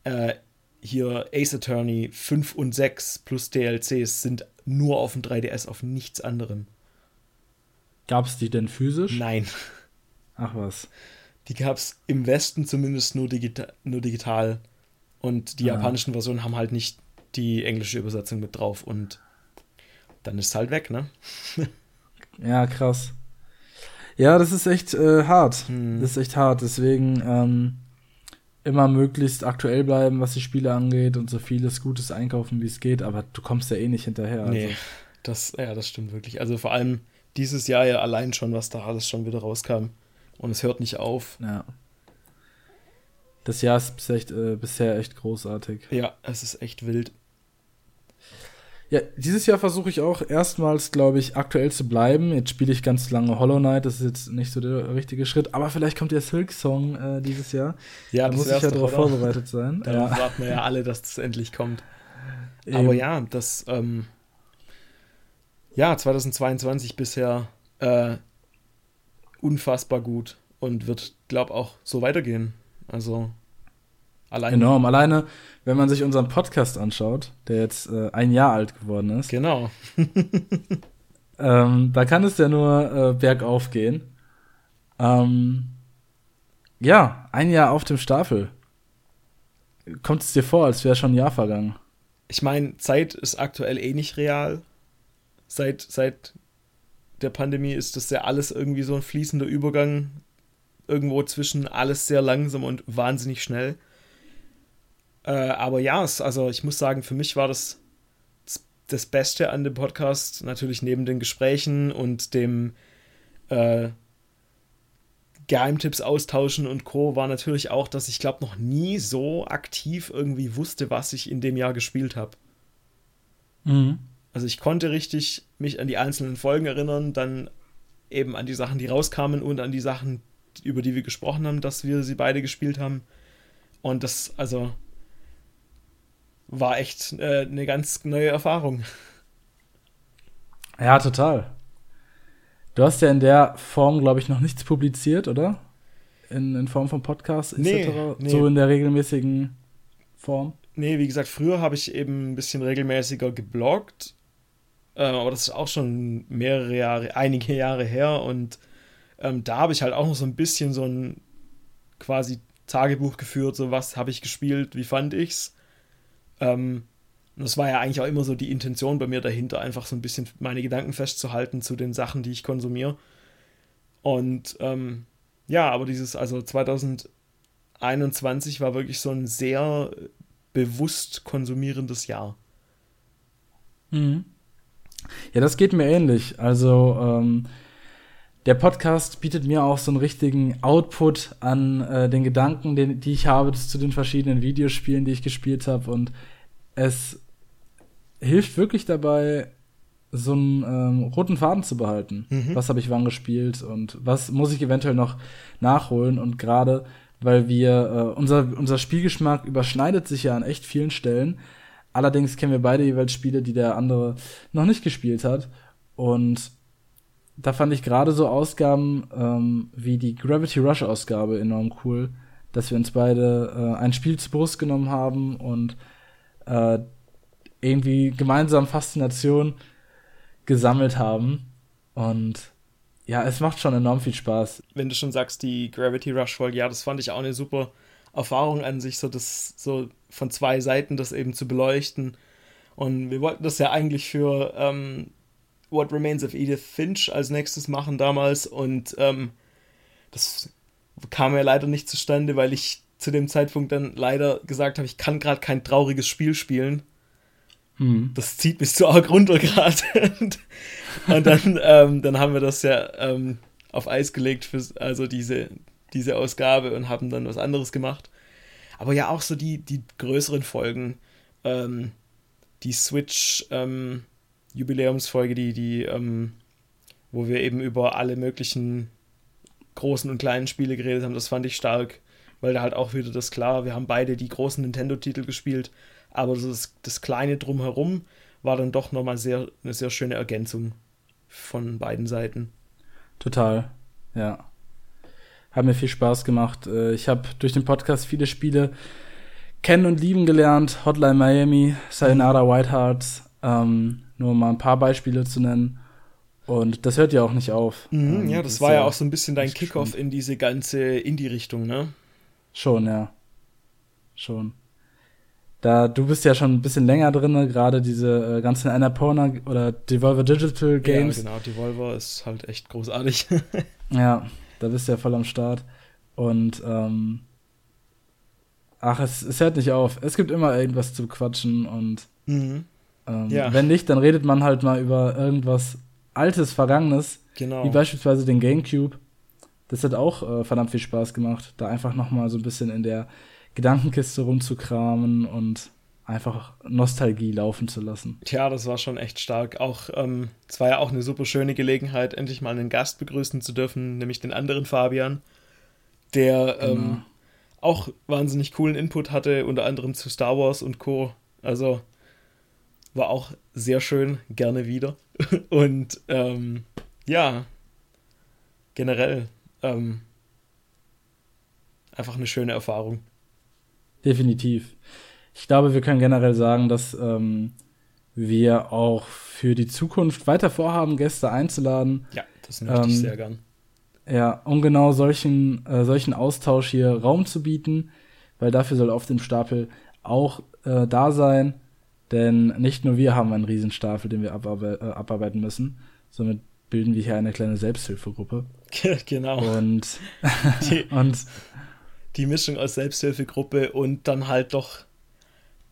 äh, hier Ace Attorney 5 und 6 plus DLCs sind nur auf dem 3DS, auf nichts anderem. Gab es die denn physisch? Nein. Ach was. Die gab es im Westen zumindest nur, digita nur digital. Und die ah. japanischen Versionen haben halt nicht die englische Übersetzung mit drauf. Und dann ist es halt weg, ne? ja, krass. Ja, das ist echt äh, hart. Hm. Das ist echt hart. Deswegen ähm, immer möglichst aktuell bleiben, was die Spiele angeht und so vieles Gutes einkaufen, wie es geht. Aber du kommst ja eh nicht hinterher. Also. Nee, das, ja, das stimmt wirklich. Also vor allem dieses Jahr ja allein schon, was da alles schon wieder rauskam. Und es hört nicht auf. Ja. Das Jahr ist echt, äh, bisher echt großartig. Ja, es ist echt wild. Ja, dieses Jahr versuche ich auch erstmals, glaube ich, aktuell zu bleiben. Jetzt spiele ich ganz lange Hollow Knight, das ist jetzt nicht so der richtige Schritt, aber vielleicht kommt der Silk Song äh, dieses Jahr. Ja, da muss ich ja darauf vorbereitet sein. Da ja. warten wir ja alle, dass das endlich kommt. Eben. Aber ja, das, ähm, ja, 2022 bisher äh, unfassbar gut und wird, glaube auch so weitergehen. Also Alleine. Enorm. Alleine, wenn man sich unseren Podcast anschaut, der jetzt äh, ein Jahr alt geworden ist. Genau. ähm, da kann es ja nur äh, bergauf gehen. Ähm, ja, ein Jahr auf dem Stapel. Kommt es dir vor, als wäre schon ein Jahr vergangen? Ich meine, Zeit ist aktuell eh nicht real. Seit, seit der Pandemie ist das ja alles irgendwie so ein fließender Übergang. Irgendwo zwischen alles sehr langsam und wahnsinnig schnell. Äh, aber ja, es, also ich muss sagen, für mich war das das Beste an dem Podcast, natürlich neben den Gesprächen und dem äh, Geheimtipps austauschen und Co. war natürlich auch, dass ich glaube noch nie so aktiv irgendwie wusste, was ich in dem Jahr gespielt habe. Mhm. Also ich konnte richtig mich an die einzelnen Folgen erinnern, dann eben an die Sachen, die rauskamen und an die Sachen, über die wir gesprochen haben, dass wir sie beide gespielt haben. Und das, also, war echt äh, eine ganz neue Erfahrung. Ja, total. Du hast ja in der Form, glaube ich, noch nichts publiziert, oder? In, in Form von Podcasts etc. Nee, nee. So in der regelmäßigen Form? Nee, wie gesagt, früher habe ich eben ein bisschen regelmäßiger gebloggt. Äh, aber das ist auch schon mehrere Jahre, einige Jahre her. Und ähm, da habe ich halt auch noch so ein bisschen so ein quasi Tagebuch geführt, so was habe ich gespielt, wie fand ich's. Ähm, das war ja eigentlich auch immer so die Intention bei mir dahinter, einfach so ein bisschen meine Gedanken festzuhalten zu den Sachen, die ich konsumiere. Und ähm, ja, aber dieses, also 2021 war wirklich so ein sehr bewusst konsumierendes Jahr. Mhm. Ja, das geht mir ähnlich. Also, ähm, der Podcast bietet mir auch so einen richtigen Output an äh, den Gedanken, den, die ich habe zu den verschiedenen Videospielen, die ich gespielt habe. Und es hilft wirklich dabei, so einen ähm, roten Faden zu behalten. Mhm. Was habe ich wann gespielt und was muss ich eventuell noch nachholen? Und gerade weil wir, äh, unser, unser Spielgeschmack überschneidet sich ja an echt vielen Stellen. Allerdings kennen wir beide jeweils Spiele, die der andere noch nicht gespielt hat. Und da fand ich gerade so Ausgaben ähm, wie die Gravity Rush Ausgabe enorm cool, dass wir uns beide äh, ein Spiel zu Brust genommen haben und äh, irgendwie gemeinsam Faszination gesammelt haben. Und ja, es macht schon enorm viel Spaß. Wenn du schon sagst, die Gravity Rush Folge, ja, das fand ich auch eine super Erfahrung an sich, so das so von zwei Seiten das eben zu beleuchten. Und wir wollten das ja eigentlich für ähm, What Remains of Edith Finch als nächstes machen damals und ähm, das kam ja leider nicht zustande, weil ich zu dem Zeitpunkt dann leider gesagt habe, ich kann gerade kein trauriges Spiel spielen. Hm. Das zieht mich zu arg runter gerade. und, dann, ähm, dann haben wir das ja ähm, auf Eis gelegt für also diese, diese Ausgabe und haben dann was anderes gemacht. Aber ja, auch so die, die größeren Folgen, ähm, die Switch, ähm, Jubiläumsfolge, die, die, ähm, wo wir eben über alle möglichen großen und kleinen Spiele geredet haben. Das fand ich stark. weil da halt auch wieder das klar, wir haben beide die großen Nintendo-Titel gespielt, aber das, das kleine drumherum war dann doch nochmal sehr, eine sehr schöne Ergänzung von beiden Seiten. Total, ja. Hat mir viel Spaß gemacht. Äh, ich habe durch den Podcast viele Spiele kennen und lieben gelernt. Hotline Miami, Sayonara Whitehearts, ähm, nur mal ein paar Beispiele zu nennen. Und das hört ja auch nicht auf. Mhm, ähm, ja, das, das war ja auch so ein bisschen dein Kickoff in diese ganze Indie-Richtung, ne? Schon, ja. Schon. Da, du bist ja schon ein bisschen länger drin, gerade diese äh, ganzen Annapurna oder Devolver Digital Games. Ja, genau, Devolver ist halt echt großartig. ja, da bist du ja voll am Start. Und ähm, ach, es, es hört nicht auf. Es gibt immer irgendwas zu quatschen und mhm. Ähm, ja. wenn nicht, dann redet man halt mal über irgendwas Altes, Vergangenes. Genau. Wie beispielsweise den Gamecube. Das hat auch äh, verdammt viel Spaß gemacht, da einfach noch mal so ein bisschen in der Gedankenkiste rumzukramen und einfach Nostalgie laufen zu lassen. Tja, das war schon echt stark. Auch ähm, es war ja auch eine super schöne Gelegenheit, endlich mal einen Gast begrüßen zu dürfen, nämlich den anderen Fabian, der genau. ähm, auch wahnsinnig coolen Input hatte, unter anderem zu Star Wars und Co. Also war auch sehr schön, gerne wieder. und ähm, ja, generell ähm, einfach eine schöne Erfahrung. Definitiv. Ich glaube, wir können generell sagen, dass ähm, wir auch für die Zukunft weiter vorhaben, Gäste einzuladen. Ja, das möchte ähm, ich sehr gern. Ja, um genau solchen, äh, solchen Austausch hier Raum zu bieten, weil dafür soll auf dem Stapel auch äh, da sein, denn nicht nur wir haben einen Riesenstapel, den wir abarbe äh, abarbeiten müssen, somit bilden wir hier eine kleine Selbsthilfegruppe. genau. Und, die, und die Mischung aus Selbsthilfegruppe und dann halt doch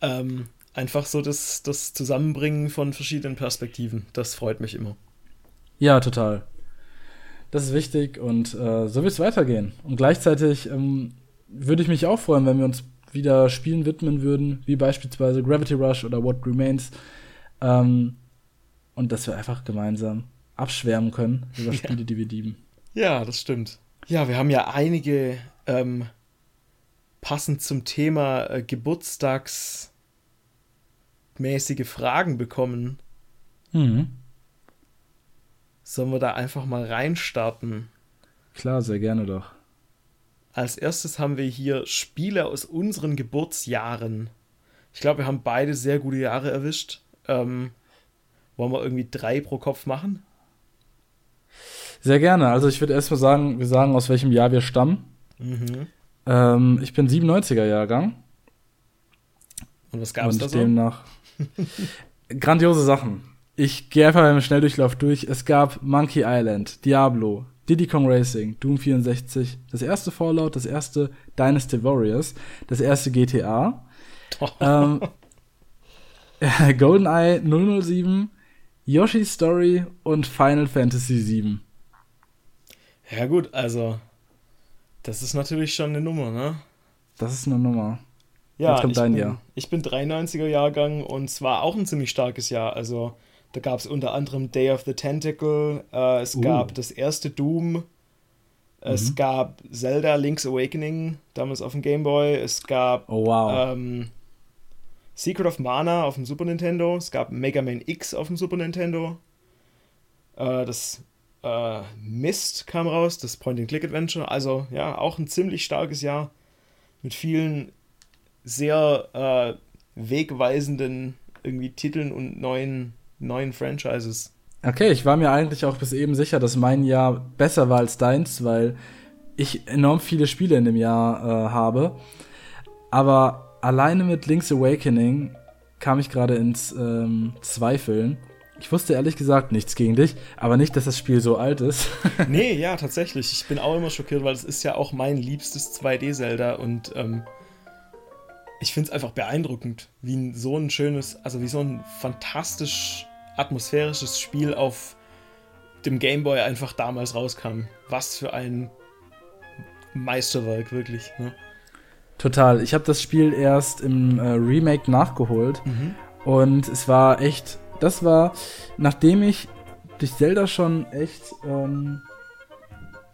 ähm, einfach so das, das Zusammenbringen von verschiedenen Perspektiven. Das freut mich immer. Ja, total. Das ist wichtig und äh, so wird es weitergehen. Und gleichzeitig ähm, würde ich mich auch freuen, wenn wir uns wieder Spielen widmen würden, wie beispielsweise Gravity Rush oder What Remains. Ähm, und dass wir einfach gemeinsam abschwärmen können über Spiele, ja. die wir lieben. Ja, das stimmt. Ja, wir haben ja einige ähm, passend zum Thema äh, Geburtstagsmäßige Fragen bekommen. Mhm. Sollen wir da einfach mal reinstarten? Klar, sehr gerne doch. Als erstes haben wir hier Spiele aus unseren Geburtsjahren. Ich glaube, wir haben beide sehr gute Jahre erwischt. Ähm, wollen wir irgendwie drei pro Kopf machen? Sehr gerne. Also ich würde erstmal sagen, wir sagen, aus welchem Jahr wir stammen. Mhm. Ähm, ich bin 97er Jahrgang. Und was gab es da so? demnach grandiose Sachen. Ich gehe einfach im Schnelldurchlauf durch. Es gab Monkey Island, Diablo, Diddy Kong Racing, Doom 64, das erste Fallout, das erste Dynasty Warriors, das erste GTA, ähm, GoldenEye 007, Yoshi's Story und Final Fantasy 7. Ja gut, also das ist natürlich schon eine Nummer, ne? Das ist eine Nummer. Ja, Jetzt kommt ich, dein bin, Jahr. ich bin 93er Jahrgang und zwar auch ein ziemlich starkes Jahr. Also da gab es unter anderem Day of the Tentacle, äh, es uh. gab das erste Doom, es mhm. gab Zelda Link's Awakening, damals auf dem Game Boy, es gab oh, wow. ähm, Secret of Mana auf dem Super Nintendo, es gab Mega Man X auf dem Super Nintendo, äh, das äh, Mist kam raus, das Point-and-Click-Adventure, also ja, auch ein ziemlich starkes Jahr mit vielen sehr äh, wegweisenden irgendwie Titeln und neuen neuen Franchises. Okay, ich war mir eigentlich auch bis eben sicher, dass mein Jahr besser war als deins, weil ich enorm viele Spiele in dem Jahr äh, habe. Aber alleine mit Link's Awakening kam ich gerade ins ähm, Zweifeln. Ich wusste ehrlich gesagt nichts gegen dich, aber nicht, dass das Spiel so alt ist. nee, ja, tatsächlich. Ich bin auch immer schockiert, weil es ist ja auch mein liebstes 2D-Zelda und ähm, ich finde es einfach beeindruckend, wie so ein schönes, also wie so ein fantastisch atmosphärisches Spiel auf dem Game Boy einfach damals rauskam. Was für ein Meisterwerk, wirklich. Ne? Total. Ich habe das Spiel erst im äh, Remake nachgeholt mhm. und es war echt, das war, nachdem ich durch Zelda schon echt ähm,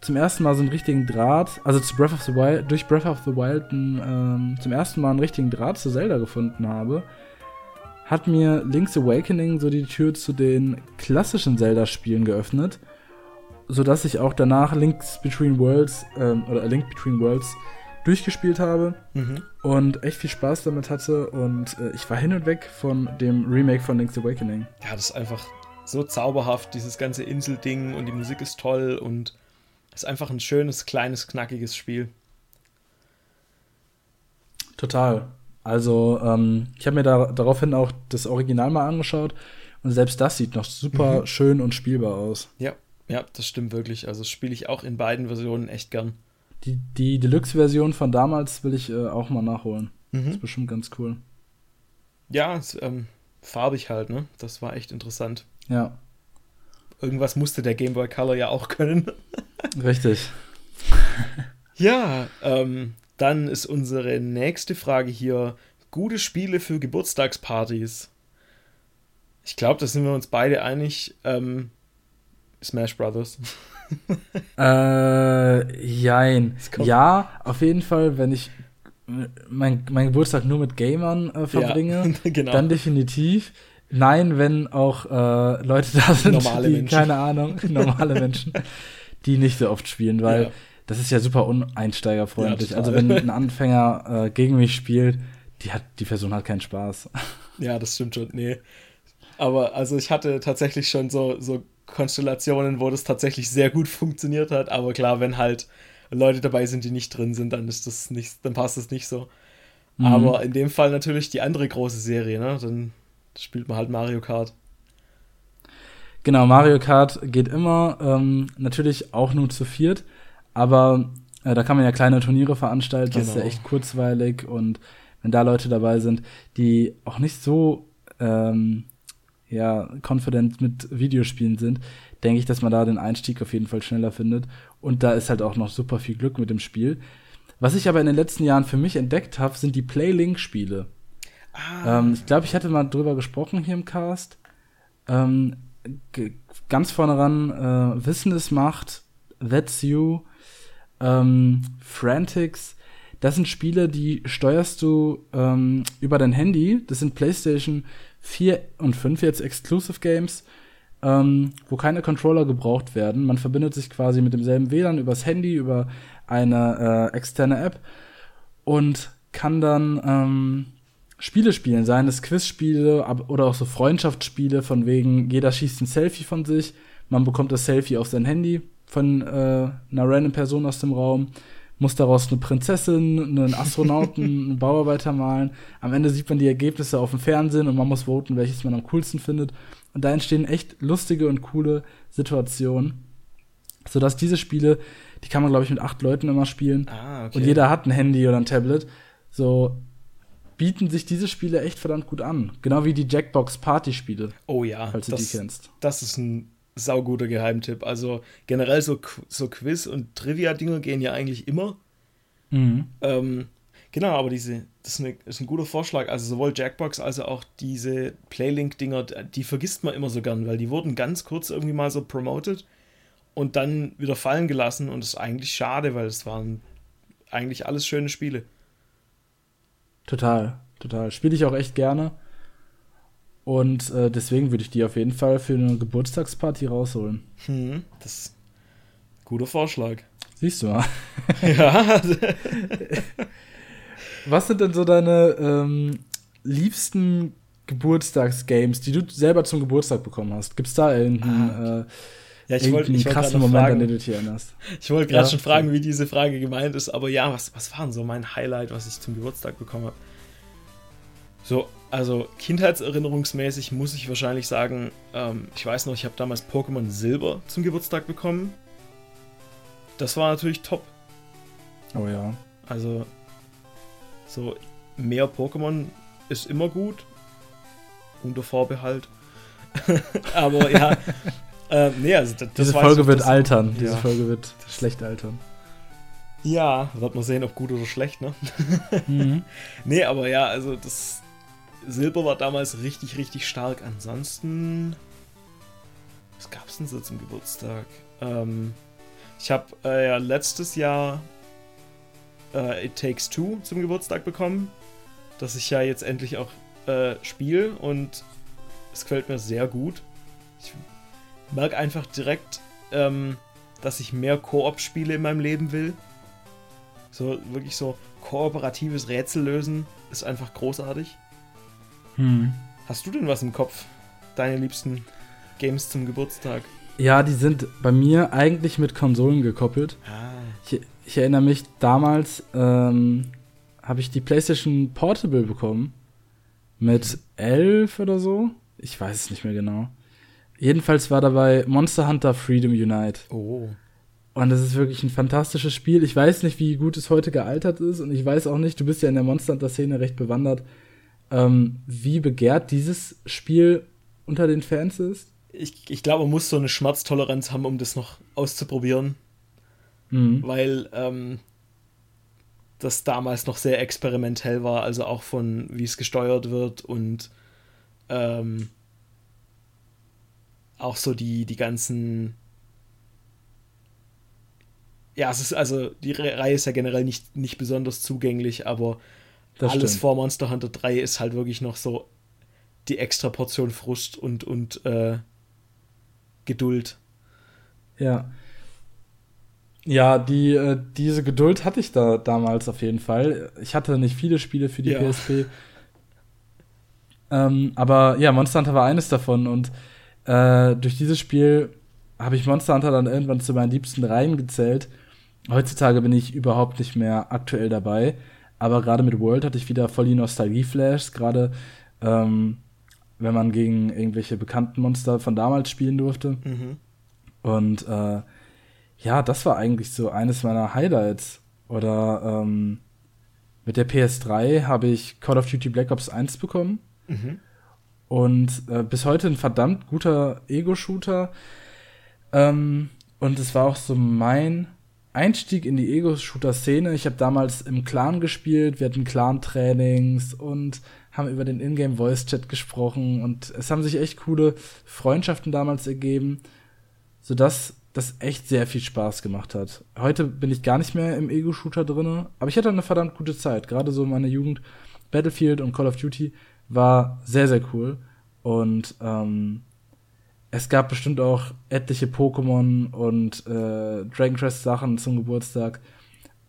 zum ersten Mal so einen richtigen Draht, also zu Breath of the Wild, durch Breath of the Wild ähm, zum ersten Mal einen richtigen Draht zu Zelda gefunden habe, hat mir Link's Awakening so die Tür zu den klassischen Zelda-Spielen geöffnet, sodass ich auch danach Link's Between Worlds ähm, oder A Link Between Worlds durchgespielt habe mhm. und echt viel Spaß damit hatte und äh, ich war hin und weg von dem Remake von Link's Awakening. Ja, das ist einfach so zauberhaft, dieses ganze Inselding und die Musik ist toll und ist einfach ein schönes, kleines, knackiges Spiel. Total. Also, ähm, ich habe mir da, daraufhin auch das Original mal angeschaut und selbst das sieht noch super mhm. schön und spielbar aus. Ja, ja, das stimmt wirklich. Also spiele ich auch in beiden Versionen echt gern. Die, die Deluxe-Version von damals will ich äh, auch mal nachholen. Mhm. Das ist bestimmt ganz cool. Ja, ist, ähm, farbig halt, ne? Das war echt interessant. Ja. Irgendwas musste der Game Boy Color ja auch können. Richtig. ja, ähm, dann ist unsere nächste Frage hier: Gute Spiele für Geburtstagspartys. Ich glaube, da sind wir uns beide einig. Ähm, Smash Brothers. äh, jein. Ja, auf jeden Fall, wenn ich mein, mein Geburtstag nur mit Gamern äh, verbringe, ja, genau. dann definitiv. Nein, wenn auch äh, Leute da sind, normale die, Menschen. keine Ahnung, normale Menschen, die nicht so oft spielen, weil ja. das ist ja super uneinsteigerfreundlich. Ja, also wenn ein Anfänger äh, gegen mich spielt, die hat, die Person hat keinen Spaß. Ja, das stimmt schon. Nee. Aber also ich hatte tatsächlich schon so, so Konstellationen, wo das tatsächlich sehr gut funktioniert hat. Aber klar, wenn halt Leute dabei sind, die nicht drin sind, dann ist das nicht, dann passt das nicht so. Mhm. Aber in dem Fall natürlich die andere große Serie, ne? Dann spielt man halt Mario Kart. Genau, Mario Kart geht immer, ähm, natürlich auch nur zu viert, aber äh, da kann man ja kleine Turniere veranstalten, genau. das ist ja genau. echt kurzweilig und wenn da Leute dabei sind, die auch nicht so ähm, ja, confident mit Videospielen sind, denke ich, dass man da den Einstieg auf jeden Fall schneller findet. Und da ist halt auch noch super viel Glück mit dem Spiel. Was ich aber in den letzten Jahren für mich entdeckt habe, sind die Playlink-Spiele. Ah. Ähm, ich glaube, ich hatte mal drüber gesprochen hier im Cast. Ähm, ganz vorne ran, äh, Wissen ist Macht, That's You, ähm, Frantics. Das sind Spiele, die steuerst du ähm, über dein Handy. Das sind PlayStation 4 und 5 jetzt Exclusive Games, ähm, wo keine Controller gebraucht werden. Man verbindet sich quasi mit demselben WLAN übers Handy, über eine äh, externe App und kann dann ähm, Spiele spielen, seien es Quizspiele oder auch so Freundschaftsspiele, von wegen jeder schießt ein Selfie von sich, man bekommt das Selfie auf sein Handy von äh, einer random Person aus dem Raum muss daraus eine Prinzessin, einen Astronauten, einen Bauarbeiter malen. Am Ende sieht man die Ergebnisse auf dem Fernsehen und man muss voten, welches man am coolsten findet. Und da entstehen echt lustige und coole Situationen, sodass diese Spiele, die kann man glaube ich mit acht Leuten immer spielen ah, okay. und jeder hat ein Handy oder ein Tablet. So bieten sich diese Spiele echt verdammt gut an, genau wie die Jackbox Party Spiele. Oh ja, falls du das, die kennst. Das ist ein sauguter Geheimtipp. Also generell so, so Quiz- und Trivia-Dinger gehen ja eigentlich immer. Mhm. Ähm, genau, aber diese, das ist, eine, ist, ein guter Vorschlag. Also sowohl Jackbox als auch diese Playlink-Dinger, die vergisst man immer so gern, weil die wurden ganz kurz irgendwie mal so promoted und dann wieder fallen gelassen und das ist eigentlich schade, weil es waren eigentlich alles schöne Spiele. Total, total. Spiele ich auch echt gerne. Und äh, deswegen würde ich die auf jeden Fall für eine Geburtstagsparty rausholen. Hm, das ist ein guter Vorschlag. Siehst du mal. ja. Was sind denn so deine ähm, liebsten Geburtstagsgames, die du selber zum Geburtstag bekommen hast? Gibt es da irgendeinen, ah, äh, ja, ich wollte wollt krassen Moment, fragen, an den du dich erinnerst? Ich wollte gerade ja, schon fragen, wie diese Frage gemeint ist, aber ja, was, was war denn so mein Highlight, was ich zum Geburtstag bekommen habe? So, also kindheitserinnerungsmäßig muss ich wahrscheinlich sagen, ähm, ich weiß noch, ich habe damals Pokémon Silber zum Geburtstag bekommen. Das war natürlich top. Oh ja. Also, so mehr Pokémon ist immer gut. Unter Vorbehalt. Aber ja. Äh, nee, also das, Diese Folge wird das, altern. Diese Folge wird schlecht altern. Ja, wird man sehen, ob gut oder schlecht, ne? mhm. Nee, aber ja, also das, Silber war damals richtig, richtig stark. Ansonsten. Was gab es denn so zum Geburtstag? Ähm, Ich habe äh, ja letztes Jahr äh, It Takes Two zum Geburtstag bekommen, das ich ja jetzt endlich auch äh, spiele und es gefällt mir sehr gut. Ich merke einfach direkt, ähm, dass ich mehr Koop-Spiele in meinem Leben will. So wirklich so kooperatives Rätsel lösen ist einfach großartig. Hm. Hast du denn was im Kopf? Deine liebsten Games zum Geburtstag? Ja, die sind bei mir eigentlich mit Konsolen gekoppelt. Ah. Ich, ich, erinnere mich, damals ähm, habe ich die PlayStation Portable bekommen. Mit elf oder so. Ich weiß es nicht mehr genau. Jedenfalls war dabei Monster Hunter Freedom Unite. Oh. Und das ist wirklich ein fantastisches Spiel. Ich weiß nicht, wie gut es heute gealtert ist. Und ich weiß auch nicht, du bist ja in der Monster Hunter-Szene recht bewandert, ähm, wie begehrt dieses Spiel unter den Fans ist. Ich, ich glaube, man muss so eine Schmerztoleranz haben, um das noch auszuprobieren. Mhm. Weil ähm, das damals noch sehr experimentell war, also auch von wie es gesteuert wird und ähm, auch so die, die ganzen ja, es ist also, die Reihe ist ja generell nicht, nicht besonders zugänglich, aber das alles stimmt. vor Monster Hunter 3 ist halt wirklich noch so die extra Portion Frust und, und äh, Geduld. Ja. Ja, die, äh, diese Geduld hatte ich da damals auf jeden Fall. Ich hatte nicht viele Spiele für die ja. PSP. Ähm, aber ja, Monster Hunter war eines davon und äh, durch dieses Spiel habe ich Monster Hunter dann irgendwann zu meinen liebsten Reihen gezählt Heutzutage bin ich überhaupt nicht mehr aktuell dabei, aber gerade mit World hatte ich wieder voll die Nostalgie-Flashs, gerade ähm, wenn man gegen irgendwelche bekannten Monster von damals spielen durfte. Mhm. Und äh, ja, das war eigentlich so eines meiner Highlights. Oder ähm, mit der PS3 habe ich Call of Duty Black Ops 1 bekommen. Mhm. Und äh, bis heute ein verdammt guter Ego-Shooter. Ähm, und es war auch so mein Einstieg in die Ego-Shooter-Szene. Ich habe damals im Clan gespielt, wir hatten Clan-Trainings und haben über den Ingame-Voice-Chat gesprochen und es haben sich echt coole Freundschaften damals ergeben, sodass das echt sehr viel Spaß gemacht hat. Heute bin ich gar nicht mehr im Ego-Shooter drinne, aber ich hatte eine verdammt gute Zeit. Gerade so meine Jugend, Battlefield und Call of Duty war sehr, sehr cool. Und ähm, es gab bestimmt auch etliche Pokémon und äh, Dragon Quest Sachen zum Geburtstag.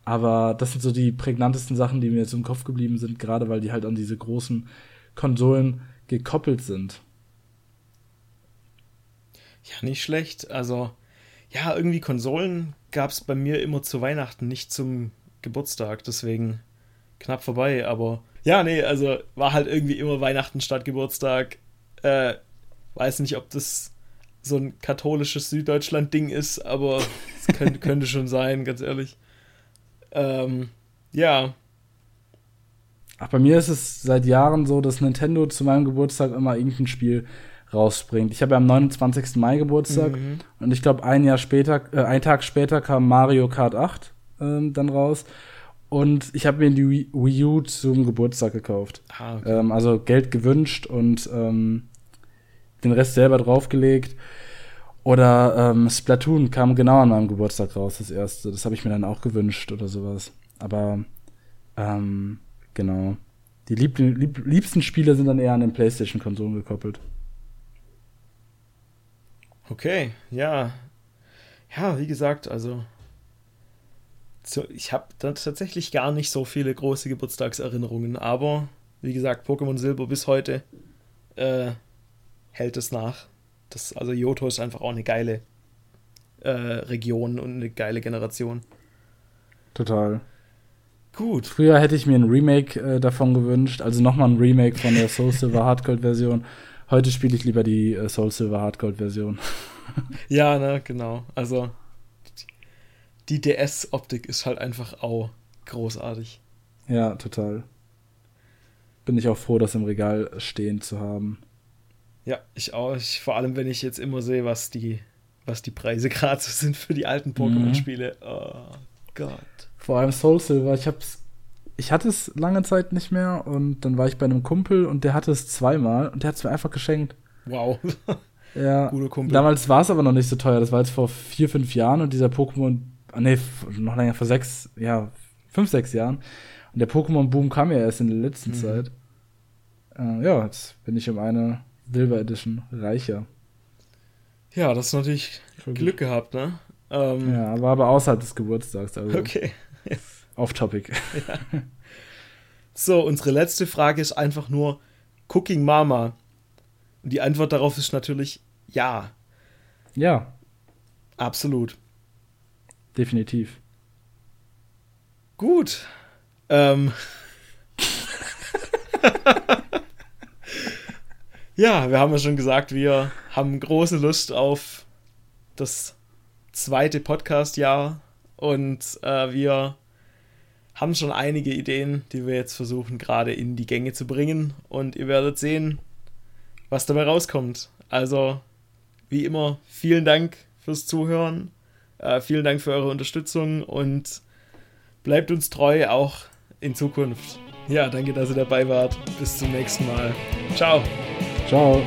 Aber das sind so die prägnantesten Sachen, die mir jetzt im Kopf geblieben sind, gerade weil die halt an diese großen Konsolen gekoppelt sind. Ja, nicht schlecht. Also, ja, irgendwie Konsolen gab es bei mir immer zu Weihnachten, nicht zum Geburtstag. Deswegen knapp vorbei. Aber ja, nee, also war halt irgendwie immer Weihnachten statt Geburtstag. Äh, weiß nicht, ob das so ein katholisches Süddeutschland-Ding ist, aber es könnte, könnte schon sein, ganz ehrlich. Ähm, ja. Ach, bei mir ist es seit Jahren so, dass Nintendo zu meinem Geburtstag immer irgendein Spiel rausbringt. Ich habe ja am 29. Mai Geburtstag mhm. und ich glaube, ein Jahr später, äh, ein Tag später kam Mario Kart 8 ähm, dann raus. Und ich habe mir die Wii U zum Geburtstag gekauft. Ah, okay. ähm, also Geld gewünscht und ähm, den Rest selber draufgelegt. Oder ähm, Splatoon kam genau an meinem Geburtstag raus, das erste. Das habe ich mir dann auch gewünscht oder sowas. Aber ähm, genau. Die lieb lieb liebsten Spiele sind dann eher an den PlayStation-Konsolen gekoppelt. Okay, ja. Ja, wie gesagt, also ich habe tatsächlich gar nicht so viele große Geburtstagserinnerungen, aber wie gesagt, Pokémon Silber bis heute äh, hält es nach. Das, also Johto ist einfach auch eine geile äh, Region und eine geile Generation. Total. Gut. Früher hätte ich mir ein Remake äh, davon gewünscht, also nochmal ein Remake von der Soul Silver Hardgold Version. Heute spiele ich lieber die äh, Soul Silver Hardgold Version. ja, ne, genau. Also die DS-Optik ist halt einfach auch großartig. Ja, total. Bin ich auch froh, das im Regal stehen zu haben. Ja, ich auch. Ich, vor allem, wenn ich jetzt immer sehe, was die, was die Preise gerade so sind für die alten Pokémon-Spiele. Mhm. Oh Gott. Vor allem Soul Silver. Ich hab's. Ich hatte es lange Zeit nicht mehr und dann war ich bei einem Kumpel und der hatte es zweimal und der hat es mir einfach geschenkt. Wow. Ja, damals war es aber noch nicht so teuer. Das war jetzt vor vier, fünf Jahren und dieser Pokémon, nee, noch länger, vor sechs, ja, fünf, sechs Jahren. Und der Pokémon-Boom kam ja erst in der letzten mhm. Zeit. Äh, ja, jetzt bin ich um eine Silver Edition reicher. Ja, das ist natürlich Glück gehabt, ne? Ähm, ja, war aber außerhalb des Geburtstags. Also okay. Off-Topic. Ja. So, unsere letzte Frage ist einfach nur Cooking Mama. Und die Antwort darauf ist natürlich ja. Ja. Absolut. Definitiv. Gut. Ähm. ja, wir haben ja schon gesagt, wir haben große Lust auf das zweite Podcast-Jahr und äh, wir haben schon einige Ideen, die wir jetzt versuchen gerade in die Gänge zu bringen und ihr werdet sehen, was dabei rauskommt. Also, wie immer, vielen Dank fürs Zuhören, äh, vielen Dank für eure Unterstützung und bleibt uns treu auch in Zukunft. Ja, danke, dass ihr dabei wart. Bis zum nächsten Mal. Ciao. Ciao.